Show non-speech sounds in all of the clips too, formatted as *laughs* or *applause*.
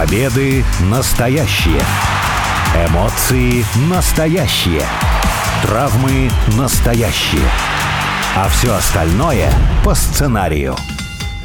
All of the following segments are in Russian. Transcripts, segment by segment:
Победы настоящие. Эмоции настоящие. Травмы настоящие. А все остальное по сценарию.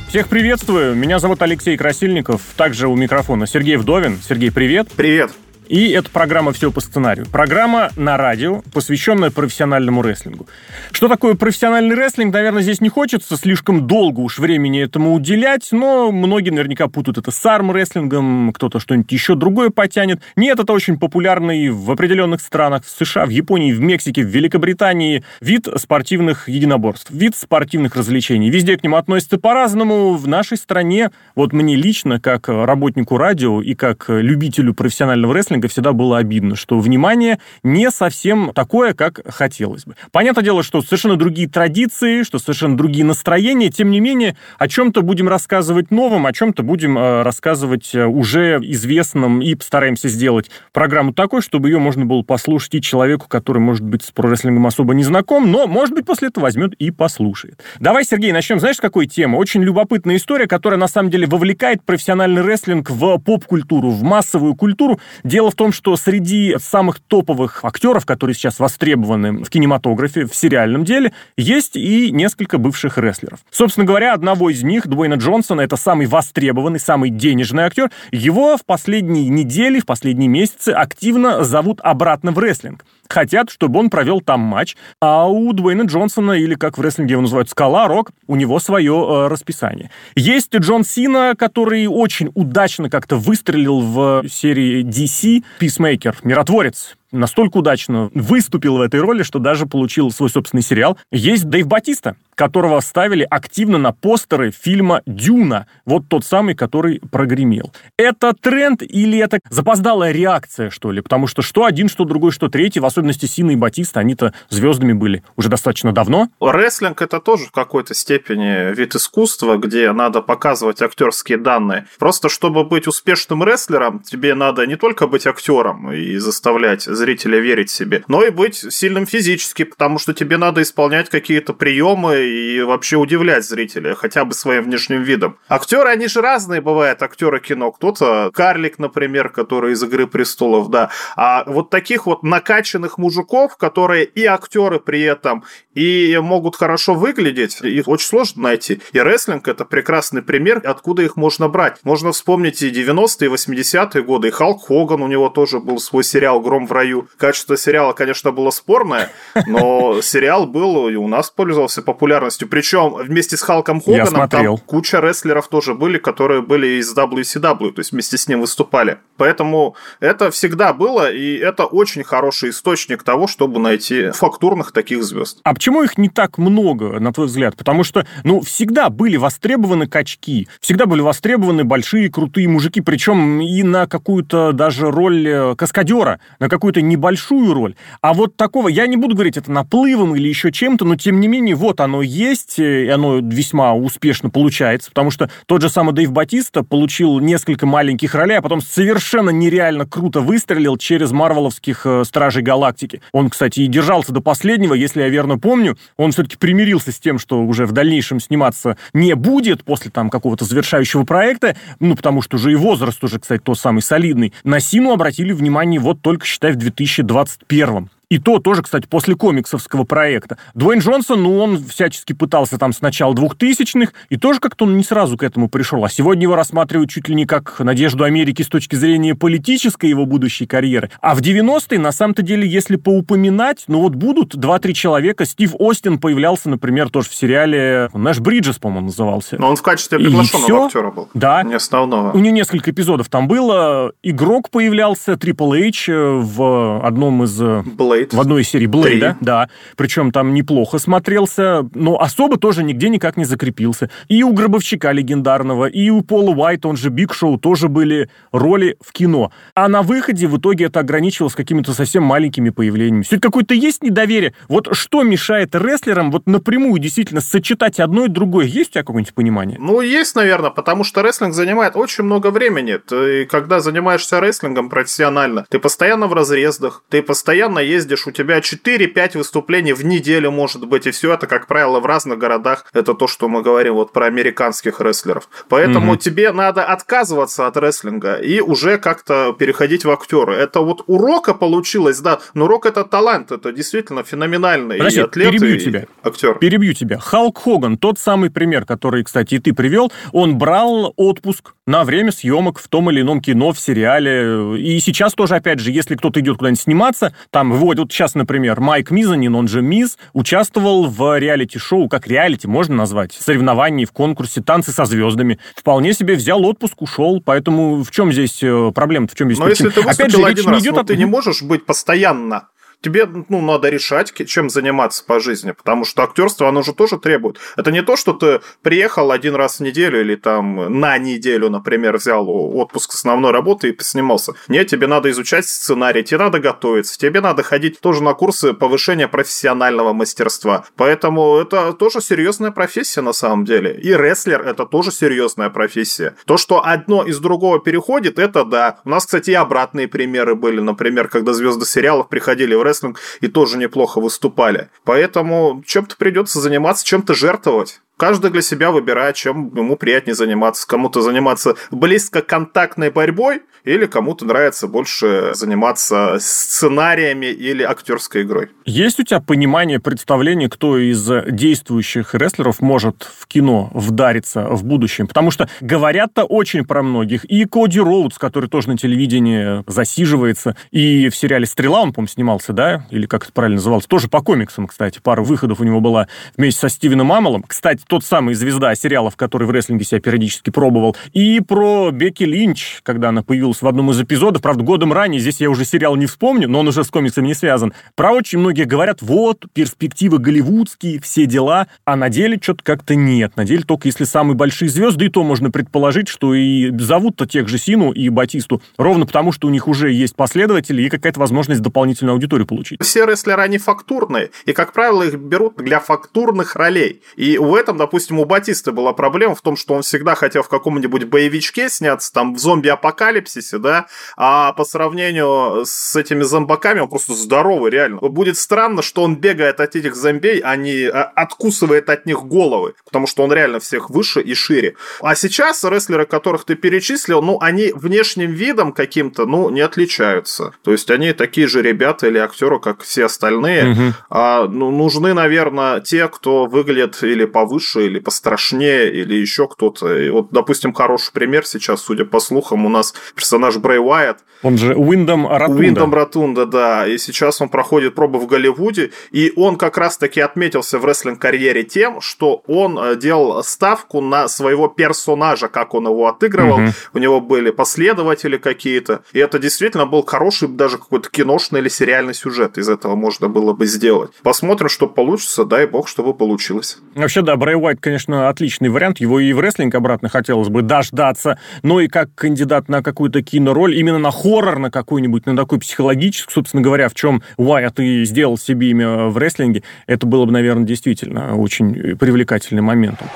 Всех приветствую. Меня зовут Алексей Красильников. Также у микрофона Сергей Вдовин. Сергей, привет. Привет. И это программа «Все по сценарию». Программа на радио, посвященная профессиональному рестлингу. Что такое профессиональный рестлинг, наверное, здесь не хочется слишком долго уж времени этому уделять, но многие наверняка путают это с арм-рестлингом, кто-то что-нибудь еще другое потянет. Нет, это очень популярный в определенных странах, в США, в Японии, в Мексике, в Великобритании вид спортивных единоборств, вид спортивных развлечений. Везде к нему относятся по-разному. В нашей стране, вот мне лично, как работнику радио и как любителю профессионального рестлинга, рестлинга всегда было обидно, что внимание не совсем такое, как хотелось бы. Понятное дело, что совершенно другие традиции, что совершенно другие настроения, тем не менее, о чем-то будем рассказывать новым, о чем-то будем э, рассказывать э, уже известным и постараемся сделать программу такой, чтобы ее можно было послушать и человеку, который, может быть, с прорестлингом особо не знаком, но, может быть, после этого возьмет и послушает. Давай, Сергей, начнем, знаешь, с какой темы? Очень любопытная история, которая, на самом деле, вовлекает профессиональный рестлинг в поп-культуру, в массовую культуру. Дело Дело в том, что среди самых топовых актеров, которые сейчас востребованы в кинематографе, в сериальном деле, есть и несколько бывших рестлеров. Собственно говоря, одного из них, Дуэйна Джонсона, это самый востребованный, самый денежный актер. Его в последние недели, в последние месяцы активно зовут обратно в рестлинг хотят, чтобы он провел там матч, а у Дуэйна Джонсона, или как в рестлинге его называют, Скала Рок, у него свое э, расписание. Есть Джон Сина, который очень удачно как-то выстрелил в серии DC, Peacemaker, Миротворец, настолько удачно выступил в этой роли, что даже получил свой собственный сериал. Есть Дэйв Батиста, которого ставили активно на постеры фильма «Дюна». Вот тот самый, который прогремел. Это тренд или это запоздалая реакция, что ли? Потому что что один, что другой, что третий, в особенности Сина и Батиста, они-то звездами были уже достаточно давно. Рестлинг — это тоже в какой-то степени вид искусства, где надо показывать актерские данные. Просто чтобы быть успешным рестлером, тебе надо не только быть актером и заставлять зрителя верить себе, но и быть сильным физически, потому что тебе надо исполнять какие-то приемы и вообще удивлять зрителя хотя бы своим внешним видом. Актеры, они же разные бывают, актеры кино. Кто-то карлик, например, который из «Игры престолов», да. А вот таких вот накачанных мужиков, которые и актеры при этом, и могут хорошо выглядеть, их очень сложно найти. И рестлинг — это прекрасный пример, откуда их можно брать. Можно вспомнить и 90-е, и 80-е годы, и Халк Хоган, у него тоже был свой сериал «Гром в раю». Качество сериала, конечно, было спорное, но сериал был и у нас пользовался популярностью популярностью. Причем вместе с Халком Хоганом там куча рестлеров тоже были, которые были из WCW, то есть вместе с ним выступали. Поэтому это всегда было, и это очень хороший источник того, чтобы найти фактурных таких звезд. А почему их не так много, на твой взгляд? Потому что, ну, всегда были востребованы качки, всегда были востребованы большие крутые мужики, причем и на какую-то даже роль э, каскадера, на какую-то небольшую роль. А вот такого, я не буду говорить это наплывом или еще чем-то, но тем не менее, вот оно есть, и оно весьма успешно получается, потому что тот же самый Дэйв Батиста получил несколько маленьких ролей, а потом совершенно нереально круто выстрелил через марвеловских э, Стражей Галактики. Он, кстати, и держался до последнего, если я верно помню. Он все-таки примирился с тем, что уже в дальнейшем сниматься не будет после там какого-то завершающего проекта, ну, потому что уже и возраст уже, кстати, тот самый солидный. На Сину обратили внимание вот только, считай, в 2021 и то тоже, кстати, после комиксовского проекта. Дуэйн Джонсон, ну, он всячески пытался там с начала 2000-х, и тоже как-то он не сразу к этому пришел. А сегодня его рассматривают чуть ли не как надежду Америки с точки зрения политической его будущей карьеры. А в 90-е, на самом-то деле, если поупоминать, ну вот будут 2-3 человека. Стив Остин появлялся, например, тоже в сериале Нэш Бриджес, по-моему, назывался. Но он в качестве приглашенного актера был. Да. Не основного. У него несколько эпизодов там было. Игрок появлялся, Triple H э, в одном из... Blade Блейд. В одной из серий Блейда, да. Причем там неплохо смотрелся, но особо тоже нигде никак не закрепился. И у Гробовщика легендарного, и у Пола Уайта, он же Биг Шоу, тоже были роли в кино. А на выходе в итоге это ограничивалось какими-то совсем маленькими появлениями. Все какое-то есть недоверие. Вот что мешает рестлерам вот напрямую действительно сочетать одно и другое? Есть у тебя какое-нибудь понимание? Ну, есть, наверное, потому что рестлинг занимает очень много времени. Ты, когда занимаешься рестлингом профессионально, ты постоянно в разъездах, ты постоянно ездишь ездишь, у тебя 4-5 выступлений в неделю может быть, и все это, как правило, в разных городах. Это то, что мы говорим вот про американских рестлеров. Поэтому угу. тебе надо отказываться от рестлинга и уже как-то переходить в актеры. Это вот урока получилось, да, но урок это талант, это действительно феноменальный Подожди, атлет, перебью и тебя. актер. Перебью тебя. Халк Хоган, тот самый пример, который, кстати, и ты привел, он брал отпуск на время съемок в том или ином кино, в сериале. И сейчас тоже, опять же, если кто-то идет куда-нибудь сниматься, там выводят, вот сейчас, например, Майк Мизанин, он же Миз, участвовал в реалити-шоу, как реалити можно назвать, соревнований в конкурсе «Танцы со звездами». Вполне себе взял отпуск, ушел, поэтому в чем здесь э, проблема, в чем здесь Но если ты Опять же, речь не идет о... ты не можешь быть постоянно тебе ну, надо решать, чем заниматься по жизни, потому что актерство, оно же тоже требует. Это не то, что ты приехал один раз в неделю или там на неделю, например, взял отпуск основной работы и поснимался. Нет, тебе надо изучать сценарий, тебе надо готовиться, тебе надо ходить тоже на курсы повышения профессионального мастерства. Поэтому это тоже серьезная профессия на самом деле. И рестлер это тоже серьезная профессия. То, что одно из другого переходит, это да. У нас, кстати, и обратные примеры были. Например, когда звезды сериалов приходили в рестлер рестлинг и тоже неплохо выступали. Поэтому чем-то придется заниматься, чем-то жертвовать. Каждый для себя выбирает, чем ему приятнее заниматься. Кому-то заниматься близко контактной борьбой, или кому-то нравится больше заниматься сценариями или актерской игрой. Есть у тебя понимание, представление, кто из действующих рестлеров может в кино вдариться в будущем? Потому что говорят-то очень про многих. И Коди Роудс, который тоже на телевидении засиживается, и в сериале «Стрела» он, по-моему, снимался, да? Или как это правильно называлось? Тоже по комиксам, кстати. Пара выходов у него была вместе со Стивеном Амелом. Кстати, тот самый звезда сериалов, который в рестлинге себя периодически пробовал. И про Бекки Линч, когда она появилась в одном из эпизодов, правда, годом ранее, здесь я уже сериал не вспомню, но он уже с комиксами не связан. Про очень многие говорят, вот, перспективы голливудские, все дела, а на деле что-то как-то нет. На деле только если самые большие звезды, и то можно предположить, что и зовут-то тех же Сину и Батисту ровно потому, что у них уже есть последователи и какая-то возможность дополнительную аудиторию получить. Все рестлеры, они фактурные, и, как правило, их берут для фактурных ролей. И в этом, допустим, у Батиста была проблема в том, что он всегда хотел в каком-нибудь боевичке сняться, там, в зомби-апокалипсисе, да, а по сравнению с этими зомбаками он просто здоровый, реально. Будет странно, что он бегает от этих зомбей, а не а, откусывает от них головы, потому что он реально всех выше и шире. А сейчас рестлеры, которых ты перечислил, ну, они внешним видом каким-то, ну, не отличаются. То есть они такие же ребята или актеры, как все остальные. Угу. А, ну, нужны, наверное, те, кто выглядит или повыше, лучше или пострашнее, или еще кто-то. И вот, допустим, хороший пример сейчас, судя по слухам, у нас персонаж Брэй Уайт. Он же Уиндом Ротунда. Уиндом Ротунда, да. И сейчас он проходит пробы в Голливуде, и он как раз-таки отметился в рестлинг-карьере тем, что он э, делал ставку на своего персонажа, как он его отыгрывал. Угу. У него были последователи какие-то. И это действительно был хороший даже какой-то киношный или сериальный сюжет. Из этого можно было бы сделать. Посмотрим, что получится. Дай бог, чтобы получилось. Вообще, да, Брэй Уайт, конечно, отличный вариант. Его и в рестлинг обратно хотелось бы дождаться. Но и как кандидат на какую-то кинороль, именно на хоррор на какой-нибудь, на такой психологический, собственно говоря, в чем Уайт и сделал себе имя в рестлинге, это было бы, наверное, действительно очень привлекательным моментом.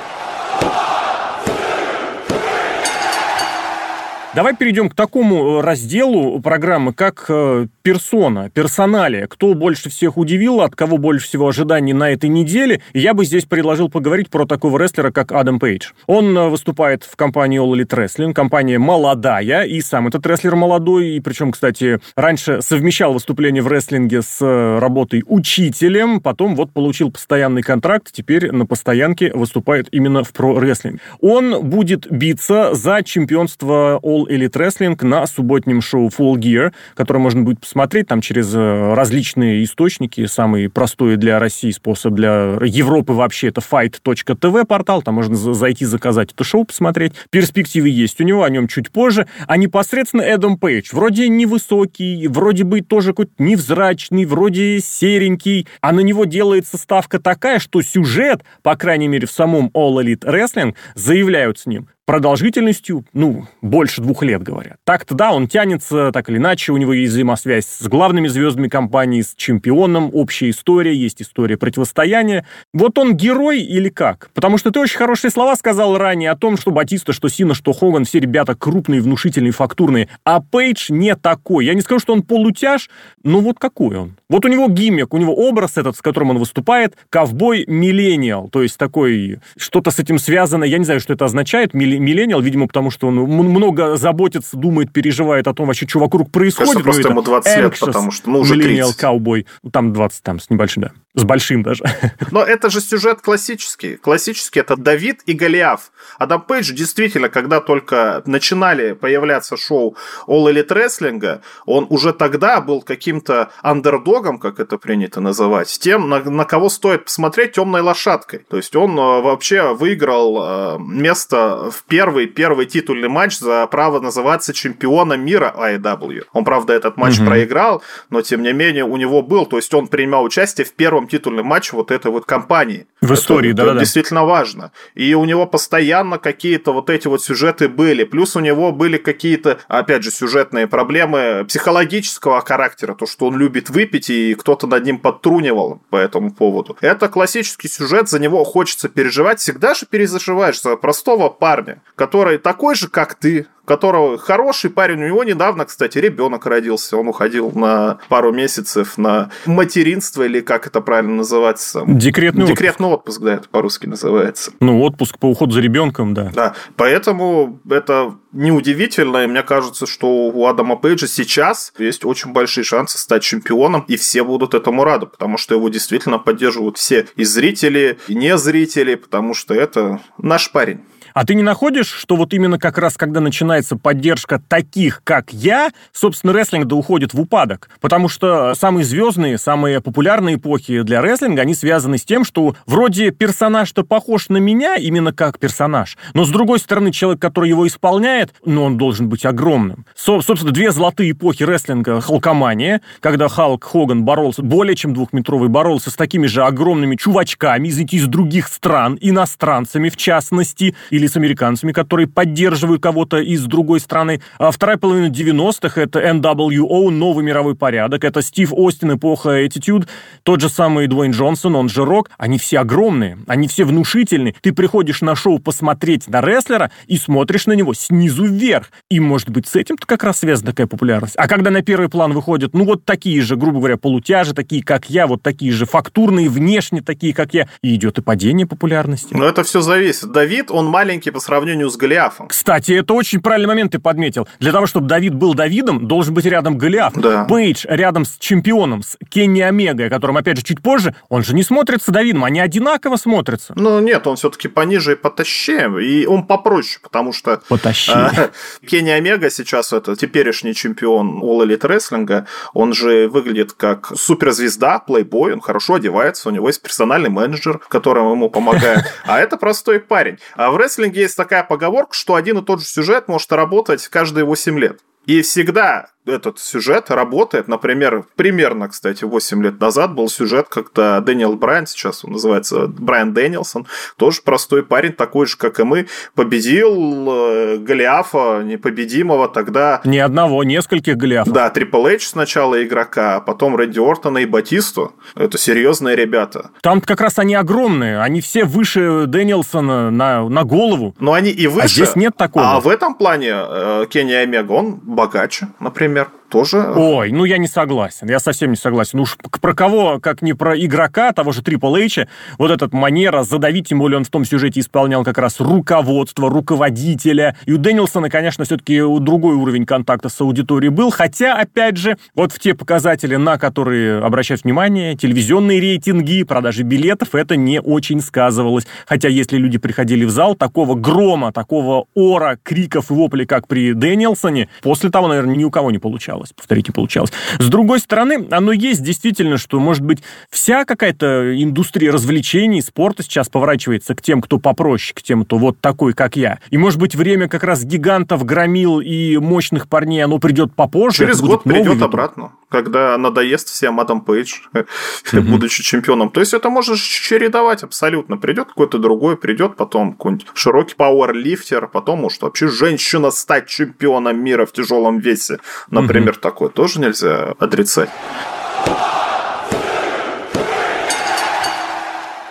Давай перейдем к такому разделу программы, как э, персона, персоналия. Кто больше всех удивил, от кого больше всего ожиданий на этой неделе. Я бы здесь предложил поговорить про такого рестлера, как Адам Пейдж. Он э, выступает в компании All Elite Wrestling. Компания молодая, и сам этот рестлер молодой. И причем, кстати, раньше совмещал выступление в рестлинге с работой учителем. Потом вот получил постоянный контракт. Теперь на постоянке выступает именно в про-рестлинг. Он будет биться за чемпионство All Elite Wrestling на субботнем шоу Full Gear, которое можно будет посмотреть там через э, различные источники. Самый простой для России способ для Европы вообще это fight.tv портал, там можно зайти заказать это шоу, посмотреть. Перспективы есть у него, о нем чуть позже. А непосредственно Эдам Пейдж, вроде невысокий, вроде бы тоже какой-то невзрачный, вроде серенький, а на него делается ставка такая, что сюжет, по крайней мере в самом All Elite Wrestling, заявляют с ним, продолжительностью, ну, больше двух лет, говорят. Так-то да, он тянется, так или иначе, у него есть взаимосвязь с главными звездами компании, с чемпионом, общая история, есть история противостояния. Вот он герой или как? Потому что ты очень хорошие слова сказал ранее о том, что Батиста, что Сина, что Хоган, все ребята крупные, внушительные, фактурные, а Пейдж не такой. Я не скажу, что он полутяж, но вот какой он? Вот у него гиммик, у него образ этот, с которым он выступает, ковбой миллениал, то есть такой, что-то с этим связано, я не знаю, что это означает, миллениал, видимо, потому что он много заботится, думает, переживает о том вообще, что вокруг происходит. Кажется, просто ему 20 лет, потому что, ну, уже 30. Миллениал ковбой, там 20, там, с небольшим, да. С большим даже. *laughs* Но это же сюжет классический. Классический это Давид и Голиаф. Адам Пейдж действительно, когда только начинали появляться шоу All Elite Wrestling, он уже тогда был каким-то андердогом, как это принято называть, тем, на, на кого стоит посмотреть темной лошадкой. То есть он э, вообще выиграл э, место в первый, первый титульный матч за право называться чемпионом мира IW. Он, правда, этот матч угу. проиграл, но тем не менее у него был, то есть он принимал участие в первом титульном матче вот этой вот компании. В истории, да, да. Действительно важно. И у него постоянно какие-то вот эти вот сюжеты были. Плюс у него были какие-то, опять же, сюжетные проблемы психологического характера. То, что он любит выпить, и кто-то над ним подтрунивал по этому поводу. Это классический сюжет, за него хочется переживать. Всегда же перезаживаешь за простого парня, который такой же, как ты, которого хороший парень. У него недавно, кстати, ребенок родился. Он уходил на пару месяцев на материнство, или как это правильно называется? Декретный, Декретный отпуск. отпуск, да, это по-русски называется. Ну, отпуск по уходу за ребенком, да. Да, поэтому это неудивительно, и мне кажется, что у Адама Пейджа сейчас есть очень большие шансы стать чемпионом, и все будут этому рады, потому что его действительно поддерживают все и зрители, и не зрители, потому что это наш парень. А ты не находишь, что вот именно как раз, когда начинается поддержка таких, как я, собственно, рестлинг да уходит в упадок? Потому что самые звездные, самые популярные эпохи для рестлинга, они связаны с тем, что вроде персонаж-то похож на меня, именно как персонаж, но с другой стороны, человек, который его исполняет, ну, он должен быть огромным. Со собственно, две золотые эпохи рестлинга Халкомания, когда Халк Хоган боролся, более чем двухметровый, боролся с такими же огромными чувачками, извините, из других стран, иностранцами в частности, или с американцами, которые поддерживают кого-то из другой страны. А вторая половина 90-х — это NWO, новый мировой порядок, это Стив Остин, эпоха Attitude, тот же самый Дуэйн Джонсон, он же Рок. Они все огромные, они все внушительные. Ты приходишь на шоу посмотреть на рестлера и смотришь на него снизу вверх. И, может быть, с этим-то как раз связана такая популярность. А когда на первый план выходят, ну, вот такие же, грубо говоря, полутяжи, такие, как я, вот такие же фактурные, внешне такие, как я, и идет и падение популярности. Но это все зависит. Давид, он маленький маленький по сравнению с Голиафом. Кстати, это очень правильный момент ты подметил. Для того, чтобы Давид был Давидом, должен быть рядом Голиаф. Да. Пейдж рядом с чемпионом, с Кенни Омегой, о котором, опять же, чуть позже, он же не смотрится Давидом, они одинаково смотрятся. Ну, нет, он все-таки пониже и потащее, и он попроще, потому что... Потащее. А, *laughs* Кенни Омега сейчас, это теперешний чемпион All Elite Wrestling, он же выглядит как суперзвезда, плейбой, он хорошо одевается, у него есть персональный менеджер, которому ему помогает, *laughs* а это простой парень. А в рестлинге рестлинге есть такая поговорка, что один и тот же сюжет может работать каждые 8 лет. И всегда этот сюжет работает. Например, примерно, кстати, 8 лет назад был сюжет, когда Дэниел Брайан, сейчас он называется Брайан Дэнилсон, тоже простой парень, такой же, как и мы, победил э, Голиафа непобедимого тогда. Не одного, нескольких Голиафов. Да, Трипл Эйдж сначала игрока, а потом Рэнди Ортона и Батисту. Это серьезные ребята. Там как раз они огромные, они все выше Дэнилсона на, на голову. Но они и выше. А здесь нет такого. А в этом плане э, Кенни Омега, он богаче, например тоже... Ой, ну я не согласен, я совсем не согласен. Ну уж про кого, как не про игрока, того же Triple H, вот этот манера задавить, тем более он в том сюжете исполнял как раз руководство, руководителя. И у Дэнилсона, конечно, все-таки другой уровень контакта с аудиторией был, хотя, опять же, вот в те показатели, на которые обращать внимание, телевизионные рейтинги, продажи билетов, это не очень сказывалось. Хотя если люди приходили в зал, такого грома, такого ора, криков и воплей, как при Дэнилсоне, после того, наверное, ни у кого не получалось получалось. Повторите, получалось. С другой стороны, оно есть действительно, что, может быть, вся какая-то индустрия развлечений, спорта сейчас поворачивается к тем, кто попроще, к тем, кто вот такой, как я. И, может быть, время как раз гигантов, громил и мощных парней, оно придет попозже. Через год придет вид. обратно. Когда надоест всем Адам Пейдж, *laughs* будучи чемпионом. То есть это можно чередовать абсолютно. Придет какой-то другой, придет потом какой-нибудь широкий пауэрлифтер, потом может вообще женщина стать чемпионом мира в тяжелом весе. Например, такое тоже нельзя отрицать.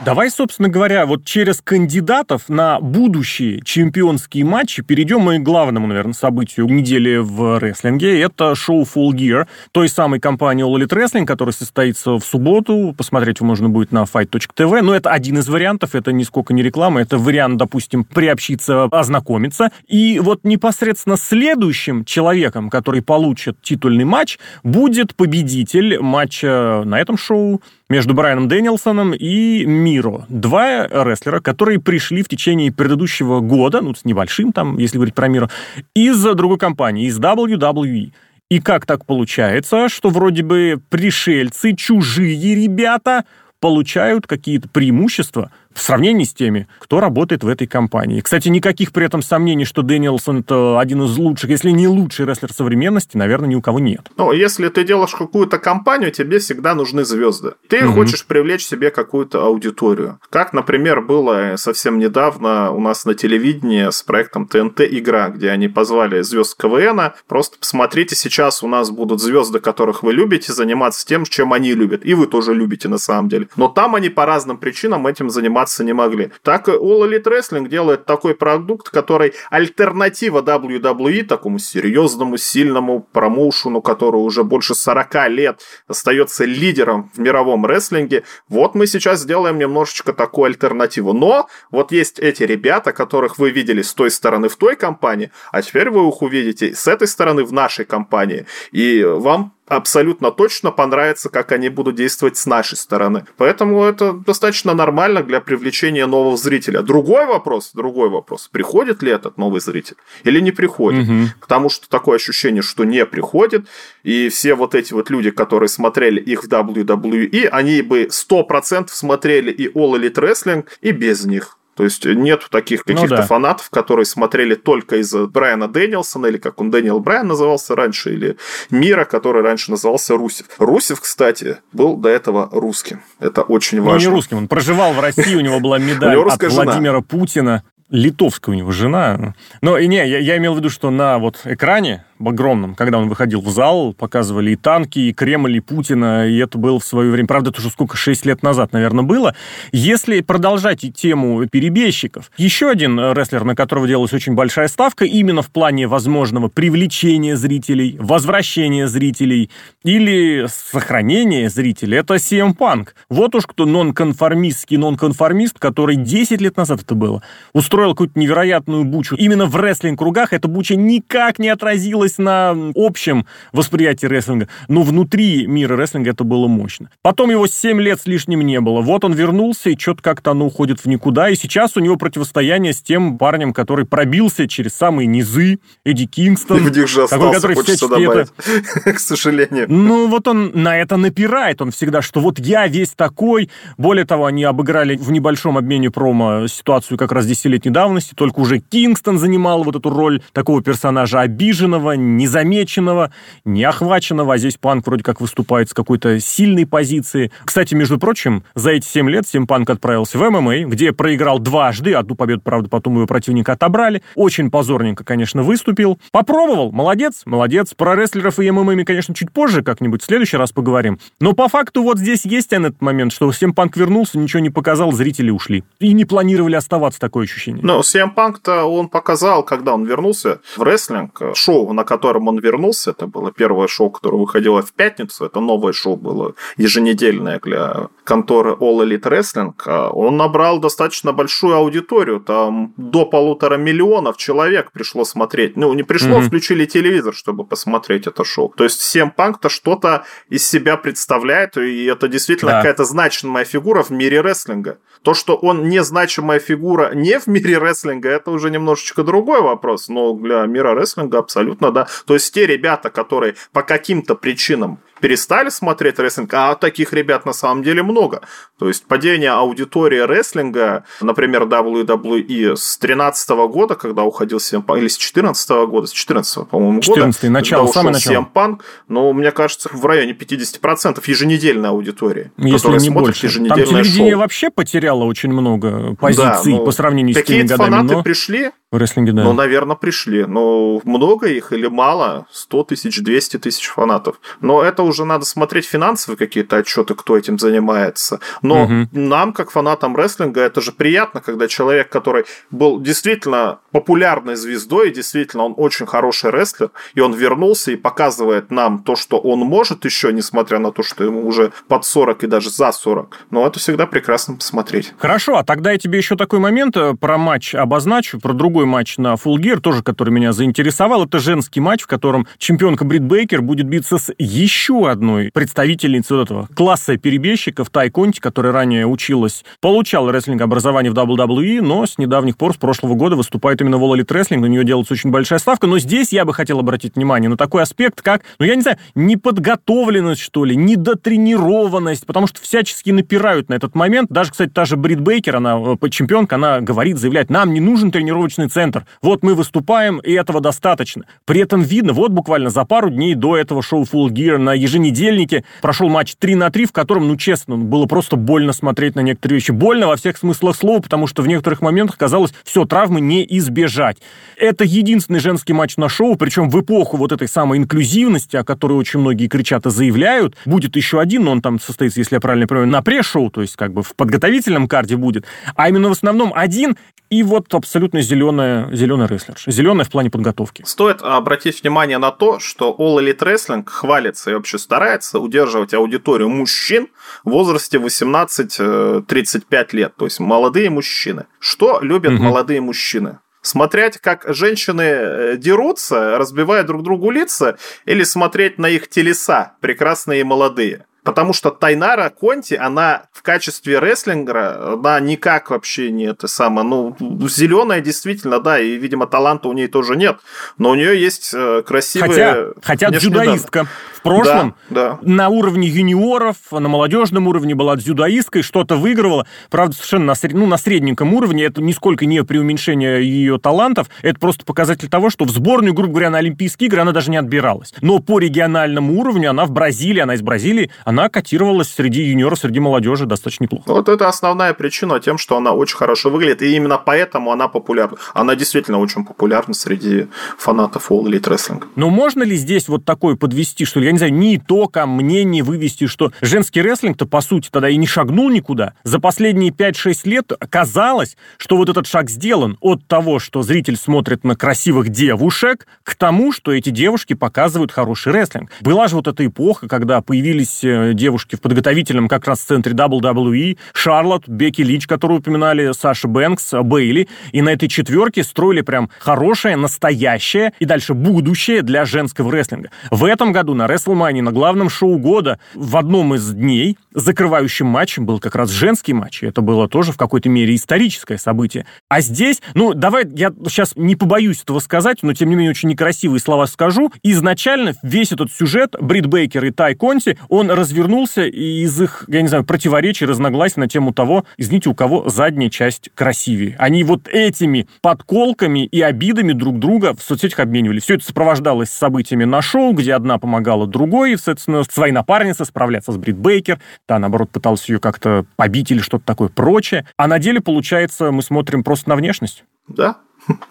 Давай, собственно говоря, вот через кандидатов на будущие чемпионские матчи перейдем мы к главному, наверное, событию недели в рестлинге. Это шоу Full Gear той самой компании All Elite Wrestling, которая состоится в субботу. Посмотреть можно будет на fight.tv. Но это один из вариантов, это нисколько не реклама, это вариант, допустим, приобщиться, ознакомиться. И вот непосредственно следующим человеком, который получит титульный матч, будет победитель матча на этом шоу между Брайаном Дэнилсоном и Миро. Два рестлера, которые пришли в течение предыдущего года, ну, с небольшим там, если говорить про Миро, из другой компании, из WWE. И как так получается, что вроде бы пришельцы, чужие ребята получают какие-то преимущества в сравнении с теми, кто работает в этой компании. Кстати, никаких при этом сомнений, что Дэниелсон это один из лучших, если не лучший рестлер современности, наверное, ни у кого нет. Ну, если ты делаешь какую-то компанию, тебе всегда нужны звезды. Ты угу. хочешь привлечь себе какую-то аудиторию. Как, например, было совсем недавно у нас на телевидении с проектом ТНТ «Игра», где они позвали звезд КВН. Просто посмотрите, сейчас у нас будут звезды, которых вы любите, заниматься тем, чем они любят. И вы тоже любите на самом деле. Но там они по разным причинам этим заниматься заниматься не могли. Так All Elite Wrestling делает такой продукт, который альтернатива WWE, такому серьезному, сильному промоушену, который уже больше 40 лет остается лидером в мировом рестлинге. Вот мы сейчас сделаем немножечко такую альтернативу. Но вот есть эти ребята, которых вы видели с той стороны в той компании, а теперь вы их увидите с этой стороны в нашей компании. И вам абсолютно точно понравится, как они будут действовать с нашей стороны. Поэтому это достаточно нормально для привлечения нового зрителя. Другой вопрос, другой вопрос, приходит ли этот новый зритель или не приходит. Угу. Потому что такое ощущение, что не приходит, и все вот эти вот люди, которые смотрели их в WWE, они бы 100% смотрели и All Elite Wrestling, и без них. То есть нет таких ну каких-то ну, да. фанатов, которые смотрели только из-за Брайана Дэнилсона, или как он Дэниел Брайан назывался раньше, или Мира, который раньше назывался Русев. Русев, кстати, был до этого русским. Это очень важно. Ну, не русским, он проживал в России, у него была *laughs* медаль от Владимира Путина литовская у него жена. Но и не, я, я имел в виду, что на вот экране огромном, когда он выходил в зал, показывали и танки, и Кремль, и Путина, и это было в свое время, правда, это уже сколько, 6 лет назад, наверное, было. Если продолжать тему перебежчиков, еще один рестлер, на которого делалась очень большая ставка, именно в плане возможного привлечения зрителей, возвращения зрителей или сохранения зрителей, это CM Punk. Вот уж кто нонконформистский нонконформист, который 10 лет назад это было, устроил какую-то невероятную бучу. Именно в рестлинг-кругах эта буча никак не отразилась отразилось на общем восприятии рестлинга, но внутри мира рестлинга это было мощно. Потом его 7 лет с лишним не было. Вот он вернулся, и что-то как-то оно уходит в никуда. И сейчас у него противостояние с тем парнем, который пробился через самые низы, Эдди Кингстон. *laughs* В них же остался, который хочется добавить, это... *laughs* к сожалению. Ну, вот он на это напирает. Он всегда, что вот я весь такой. Более того, они обыграли в небольшом обмене промо ситуацию как раз десятилетней давности, только уже Кингстон занимал вот эту роль такого персонажа обиженного, незамеченного, не охваченного, а здесь Панк вроде как выступает с какой-то сильной позиции. Кстати, между прочим, за эти 7 лет Симпанк отправился в ММА, где проиграл дважды, одну победу, правда, потом его противника отобрали. Очень позорненько, конечно, выступил. Попробовал, молодец, молодец. Про рестлеров и ММА, конечно, чуть позже как-нибудь в следующий раз поговорим. Но по факту вот здесь есть этот момент, что Симпанк вернулся, ничего не показал, зрители ушли. И не планировали оставаться, такое ощущение. Ну, Симпанк-то он показал, когда он вернулся в рестлинг, шоу на котором он вернулся. Это было первое шоу, которое выходило в пятницу. Это новое шоу было еженедельное для конторы All Elite Wrestling. А он набрал достаточно большую аудиторию. Там до полутора миллионов человек пришло смотреть. Ну, не пришло, mm-hmm. включили телевизор, чтобы посмотреть это шоу. То есть всем панк-то что-то из себя представляет, и это действительно да. какая-то значимая фигура в мире рестлинга. То, что он незначимая фигура не в мире рестлинга, это уже немножечко другой вопрос. Но для мира рестлинга абсолютно да. То есть те ребята, которые по каким-то причинам перестали смотреть рестлинг, а таких ребят на самом деле много. То есть падение аудитории рестлинга, например, WWE с 13 года, когда уходил CM Punk, или с 14 года, с 14 по-моему, 14 года, начало, самое начало. CM Punk, но мне кажется, в районе 50% еженедельной аудитории, Если не больше. Там телевидение шоу. вообще потеряло очень много позиций да, ну, по сравнению с теми годами. фанаты но... пришли, в рестлинге, да. Ну, наверное, пришли. Но много их или мало? 100 тысяч, 200 тысяч фанатов. Но это уже надо смотреть финансовые какие-то отчеты, кто этим занимается. Но угу. нам, как фанатам рестлинга, это же приятно, когда человек, который был действительно популярной звездой, и действительно он очень хороший рестлер, и он вернулся и показывает нам то, что он может еще, несмотря на то, что ему уже под 40 и даже за 40. Но это всегда прекрасно посмотреть. Хорошо, а тогда я тебе еще такой момент э, про матч обозначу, про другой другой матч на Full Gear, тоже который меня заинтересовал. Это женский матч, в котором чемпионка Брит Бейкер будет биться с еще одной представительницей вот этого класса перебежчиков Тай Конти, которая ранее училась, получала рестлинг образование в WWE, но с недавних пор, с прошлого года, выступает именно в All Elite Wrestling, на нее делается очень большая ставка. Но здесь я бы хотел обратить внимание на такой аспект, как, ну я не знаю, неподготовленность, что ли, недотренированность, потому что всячески напирают на этот момент. Даже, кстати, та же Брит Бейкер, она э, чемпионка, она говорит, заявляет, нам не нужен тренировочный центр. Вот мы выступаем, и этого достаточно. При этом видно, вот буквально за пару дней до этого шоу Full Gear на еженедельнике прошел матч 3 на 3, в котором, ну честно, было просто больно смотреть на некоторые вещи. Больно во всех смыслах слова, потому что в некоторых моментах казалось, все, травмы не избежать. Это единственный женский матч на шоу, причем в эпоху вот этой самой инклюзивности, о которой очень многие кричат и заявляют. Будет еще один, но он там состоится, если я правильно понимаю, на пресс-шоу, то есть как бы в подготовительном карде будет. А именно в основном один, и вот абсолютно зеленая, зеленый рестлер. Зеленая в плане подготовки. Стоит обратить внимание на то, что All Elite Wrestling хвалится и вообще старается удерживать аудиторию мужчин в возрасте 18-35 лет. То есть молодые мужчины. Что любят угу. молодые мужчины? Смотреть, как женщины э, дерутся, разбивая друг другу лица, или смотреть на их телеса, прекрасные и молодые. Потому что Тайнара Конти, она в качестве рестлингера, она никак вообще не это самое. Ну, зеленая действительно, да, и, видимо, таланта у нее тоже нет. Но у нее есть э, красивые... Хотя, хотя дзюдоистка. Данные. В прошлом да, да. на уровне юниоров, на молодежном уровне была дзюдоисткой, что-то выигрывала. Правда, совершенно на, сред... ну, на средненьком уровне. Это нисколько не преуменьшение ее талантов. Это просто показатель того, что в сборную, грубо говоря, на Олимпийские игры она даже не отбиралась. Но по региональному уровню она в Бразилии, она из Бразилии, она она котировалась среди юниоров, среди молодежи достаточно неплохо. Вот это основная причина тем, что она очень хорошо выглядит, и именно поэтому она популярна. Она действительно очень популярна среди фанатов All Elite Wrestling. Но можно ли здесь вот такое подвести, что, я не знаю, ни итог, а мнение вывести, что женский рестлинг-то, по сути, тогда и не шагнул никуда. За последние 5-6 лет казалось, что вот этот шаг сделан от того, что зритель смотрит на красивых девушек, к тому, что эти девушки показывают хороший рестлинг. Была же вот эта эпоха, когда появились э, девушки в подготовительном как раз центре WWE, Шарлотт, Бекки Лич, которую упоминали, Саша Бэнкс, Бейли. И на этой четверке строили прям хорошее, настоящее и дальше будущее для женского рестлинга. В этом году на WrestleMania, на главном шоу года, в одном из дней закрывающим матчем был как раз женский матч. И это было тоже в какой-то мере историческое событие. А здесь, ну, давай, я сейчас не побоюсь этого сказать, но тем не менее очень некрасивые слова скажу. Изначально весь этот сюжет Брит Бейкер и Тай Конти, он развивался развернулся и из их, я не знаю, противоречий, разногласий на тему того, извините, у кого задняя часть красивее. Они вот этими подколками и обидами друг друга в соцсетях обменивали. Все это сопровождалось событиями на шоу, где одна помогала другой, соответственно, своей напарнице справляться с Брит Бейкер, та, наоборот, пыталась ее как-то побить или что-то такое прочее. А на деле, получается, мы смотрим просто на внешность. Да,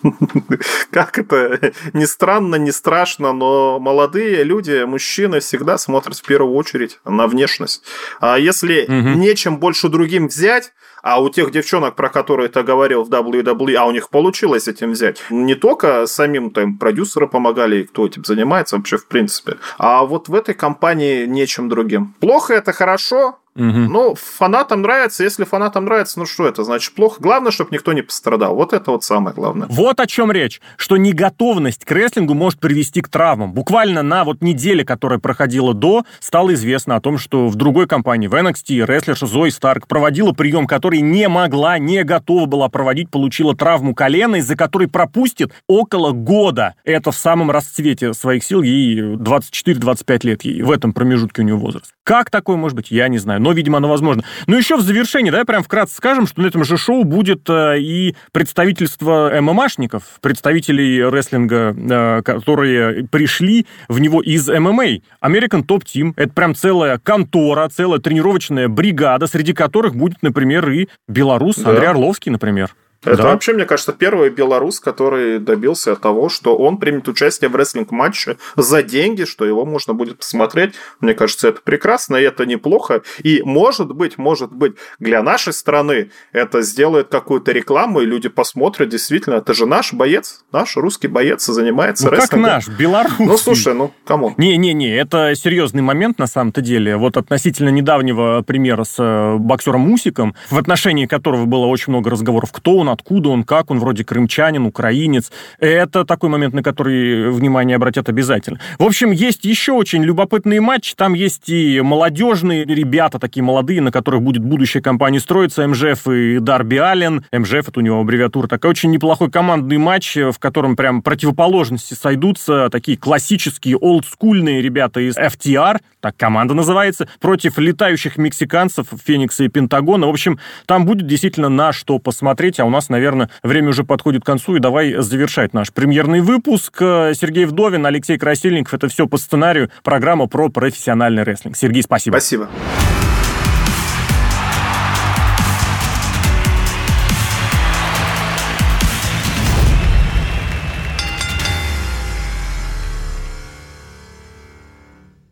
*laughs* Как это не странно, не страшно, но молодые люди, мужчины всегда смотрят в первую очередь на внешность. А если нечем больше другим взять, а у тех девчонок, про которые ты говорил в WWE, а у них получилось этим взять, не только самим там продюсеры помогали, кто этим занимается вообще в принципе, а вот в этой компании нечем другим. Плохо это хорошо, Угу. Ну, фанатам нравится. Если фанатам нравится, ну что это значит плохо? Главное, чтобы никто не пострадал. Вот это вот самое главное. Вот о чем речь. Что неготовность к рестлингу может привести к травмам. Буквально на вот неделе, которая проходила до, стало известно о том, что в другой компании, в NXT, рестлерша Зои Старк проводила прием, который не могла, не готова была проводить, получила травму колена, из-за которой пропустит около года. Это в самом расцвете своих сил, ей 24-25 лет, ей в этом промежутке у нее возраст. Как такое может быть, я не знаю, но, видимо, оно возможно. Ну, еще в завершении, да, прям вкратце скажем, что на этом же шоу будет э, и представительство ММАшников, представителей рестлинга, э, которые пришли в него из ММА. American Top Team. Это прям целая контора, целая тренировочная бригада, среди которых будет, например, и белорус да. Андрей Орловский, например. Это да? вообще, мне кажется, первый белорус, который добился того, что он примет участие в рестлинг-матче за деньги, что его можно будет посмотреть. Мне кажется, это прекрасно, и это неплохо. И может быть, может быть, для нашей страны это сделает какую-то рекламу, и люди посмотрят, действительно, это же наш боец, наш русский боец занимается ну, рестлингом. как наш, белорусский. Ну, слушай, ну, кому? Не-не-не, это серьезный момент на самом-то деле. Вот относительно недавнего примера с э, боксером Мусиком, в отношении которого было очень много разговоров, кто он, откуда он, как он, вроде крымчанин, украинец. Это такой момент, на который внимание обратят обязательно. В общем, есть еще очень любопытные матчи. Там есть и молодежные ребята, такие молодые, на которых будет будущая компания строиться. МЖФ и Дарби Аллен. МЖФ, это у него аббревиатура. Такой очень неплохой командный матч, в котором прям противоположности сойдутся. Такие классические, олдскульные ребята из FTR, так команда называется, против летающих мексиканцев Феникса и Пентагона. В общем, там будет действительно на что посмотреть, а у нас наверное, время уже подходит к концу, и давай завершать наш премьерный выпуск. Сергей Вдовин, Алексей Красильников. Это все по сценарию. Программа про профессиональный рестлинг. Сергей, спасибо. Спасибо.